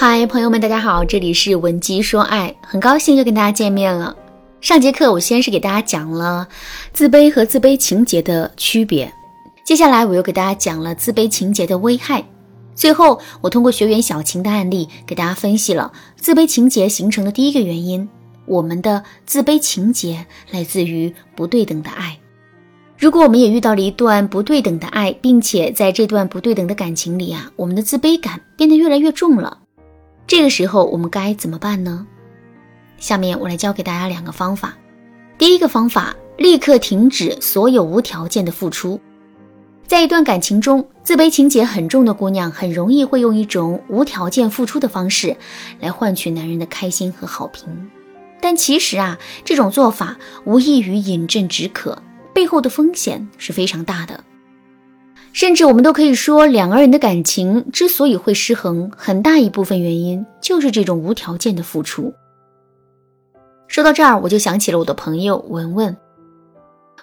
嗨，朋友们，大家好，这里是文姬说爱，很高兴又跟大家见面了。上节课我先是给大家讲了自卑和自卑情节的区别，接下来我又给大家讲了自卑情节的危害，最后我通过学员小晴的案例给大家分析了自卑情节形成的第一个原因：我们的自卑情节来自于不对等的爱。如果我们也遇到了一段不对等的爱，并且在这段不对等的感情里啊，我们的自卑感变得越来越重了。这个时候我们该怎么办呢？下面我来教给大家两个方法。第一个方法，立刻停止所有无条件的付出。在一段感情中，自卑情节很重的姑娘很容易会用一种无条件付出的方式来换取男人的开心和好评。但其实啊，这种做法无异于饮鸩止渴，背后的风险是非常大的。甚至我们都可以说，两个人的感情之所以会失衡，很大一部分原因就是这种无条件的付出。说到这儿，我就想起了我的朋友文文。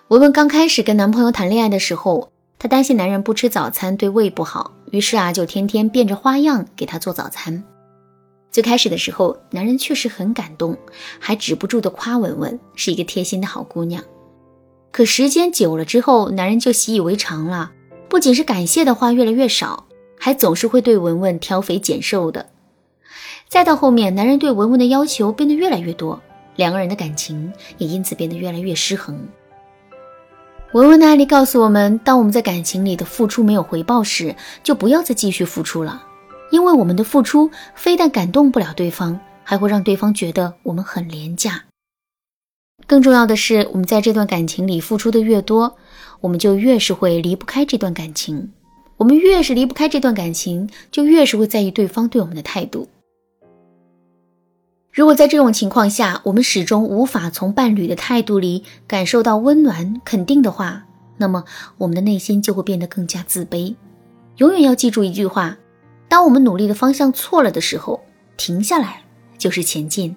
文文刚开始跟男朋友谈恋爱的时候，她担心男人不吃早餐对胃不好，于是啊，就天天变着花样给他做早餐。最开始的时候，男人确实很感动，还止不住的夸文文是一个贴心的好姑娘。可时间久了之后，男人就习以为常了。不仅是感谢的话越来越少，还总是会对文文挑肥拣瘦的。再到后面，男人对文文的要求变得越来越多，两个人的感情也因此变得越来越失衡。文文的案例告诉我们，当我们在感情里的付出没有回报时，就不要再继续付出了，因为我们的付出非但感动不了对方，还会让对方觉得我们很廉价。更重要的是，我们在这段感情里付出的越多。我们就越是会离不开这段感情，我们越是离不开这段感情，就越是会在意对方对我们的态度。如果在这种情况下，我们始终无法从伴侣的态度里感受到温暖肯定的话，那么我们的内心就会变得更加自卑。永远要记住一句话：当我们努力的方向错了的时候，停下来就是前进。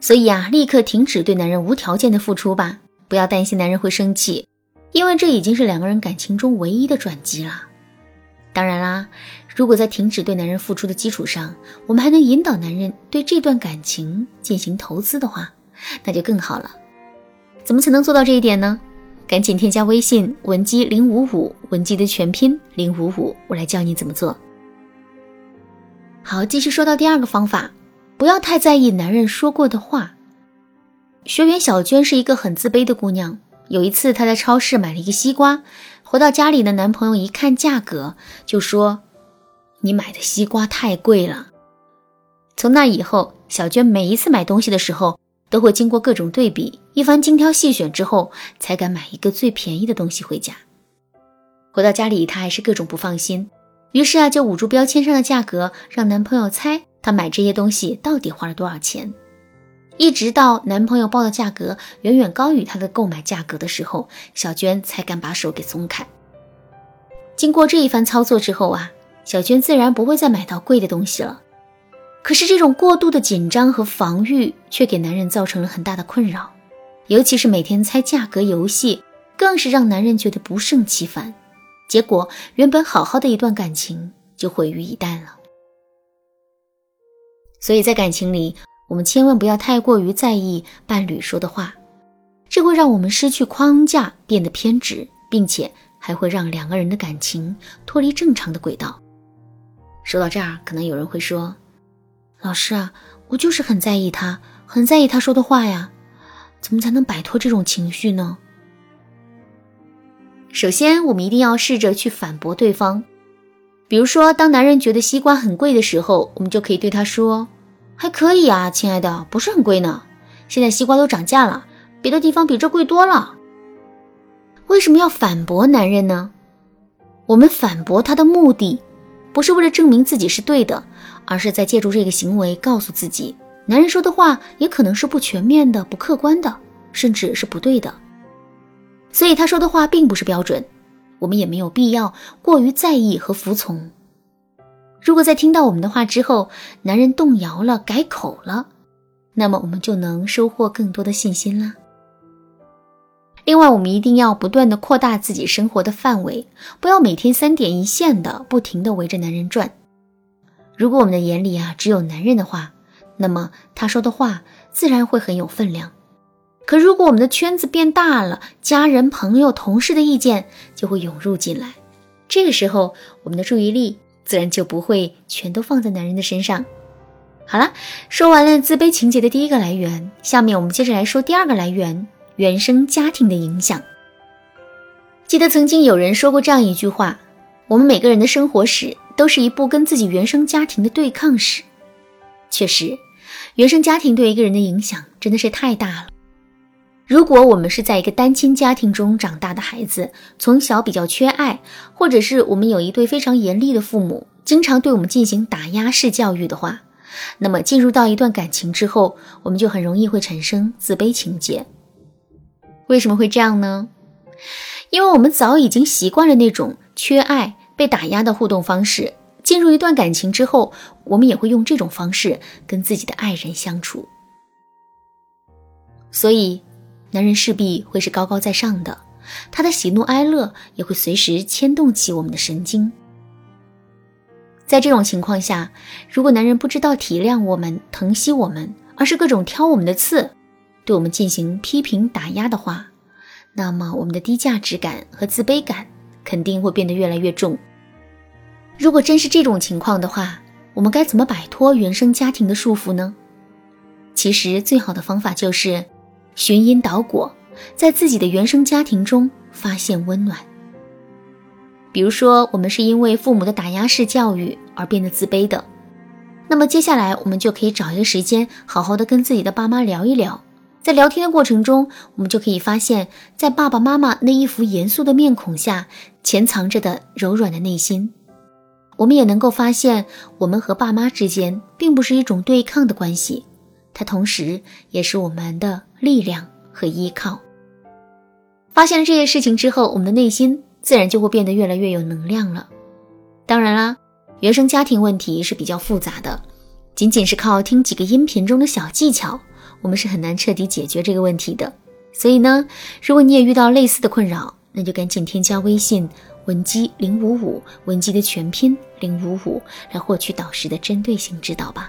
所以啊，立刻停止对男人无条件的付出吧，不要担心男人会生气。因为这已经是两个人感情中唯一的转机了。当然啦，如果在停止对男人付出的基础上，我们还能引导男人对这段感情进行投资的话，那就更好了。怎么才能做到这一点呢？赶紧添加微信文姬零五五，文姬的全拼零五五，我来教你怎么做。好，继续说到第二个方法，不要太在意男人说过的话。学员小娟是一个很自卑的姑娘。有一次，她在超市买了一个西瓜，回到家里的男朋友一看价格，就说：“你买的西瓜太贵了。”从那以后，小娟每一次买东西的时候，都会经过各种对比，一番精挑细选之后，才敢买一个最便宜的东西回家。回到家里，她还是各种不放心，于是啊，就捂住标签上的价格，让男朋友猜她买这些东西到底花了多少钱。一直到男朋友报的价格远远高于她的购买价格的时候，小娟才敢把手给松开。经过这一番操作之后啊，小娟自然不会再买到贵的东西了。可是这种过度的紧张和防御却给男人造成了很大的困扰，尤其是每天猜价格游戏，更是让男人觉得不胜其烦。结果原本好好的一段感情就毁于一旦了。所以在感情里。我们千万不要太过于在意伴侣说的话，这会让我们失去框架，变得偏执，并且还会让两个人的感情脱离正常的轨道。说到这儿，可能有人会说：“老师啊，我就是很在意他，很在意他说的话呀，怎么才能摆脱这种情绪呢？”首先，我们一定要试着去反驳对方。比如说，当男人觉得西瓜很贵的时候，我们就可以对他说。还可以啊，亲爱的，不是很贵呢。现在西瓜都涨价了，别的地方比这贵多了。为什么要反驳男人呢？我们反驳他的目的，不是为了证明自己是对的，而是在借助这个行为告诉自己，男人说的话也可能是不全面的、不客观的，甚至是不对的。所以他说的话并不是标准，我们也没有必要过于在意和服从。如果在听到我们的话之后，男人动摇了、改口了，那么我们就能收获更多的信心啦。另外，我们一定要不断的扩大自己生活的范围，不要每天三点一线的不停的围着男人转。如果我们的眼里啊只有男人的话，那么他说的话自然会很有分量。可如果我们的圈子变大了，家人、朋友、同事的意见就会涌入进来，这个时候我们的注意力自然就不会全都放在男人的身上。好了，说完了自卑情节的第一个来源，下面我们接着来说第二个来源——原生家庭的影响。记得曾经有人说过这样一句话：“我们每个人的生活史都是一部跟自己原生家庭的对抗史。”确实，原生家庭对一个人的影响真的是太大了。如果我们是在一个单亲家庭中长大的孩子，从小比较缺爱，或者是我们有一对非常严厉的父母，经常对我们进行打压式教育的话，那么进入到一段感情之后，我们就很容易会产生自卑情节。为什么会这样呢？因为我们早已经习惯了那种缺爱、被打压的互动方式，进入一段感情之后，我们也会用这种方式跟自己的爱人相处，所以。男人势必会是高高在上的，他的喜怒哀乐也会随时牵动起我们的神经。在这种情况下，如果男人不知道体谅我们、疼惜我们，而是各种挑我们的刺，对我们进行批评打压的话，那么我们的低价值感和自卑感肯定会变得越来越重。如果真是这种情况的话，我们该怎么摆脱原生家庭的束缚呢？其实最好的方法就是。寻因导果，在自己的原生家庭中发现温暖。比如说，我们是因为父母的打压式教育而变得自卑的，那么接下来我们就可以找一个时间，好好的跟自己的爸妈聊一聊。在聊天的过程中，我们就可以发现，在爸爸妈妈那一副严肃的面孔下，潜藏着的柔软的内心。我们也能够发现，我们和爸妈之间并不是一种对抗的关系。它同时也是我们的力量和依靠。发现了这些事情之后，我们的内心自然就会变得越来越有能量了。当然啦，原生家庭问题是比较复杂的，仅仅是靠听几个音频中的小技巧，我们是很难彻底解决这个问题的。所以呢，如果你也遇到类似的困扰，那就赶紧添加微信文姬零五五，文姬的全拼零五五，来获取导师的针对性指导吧。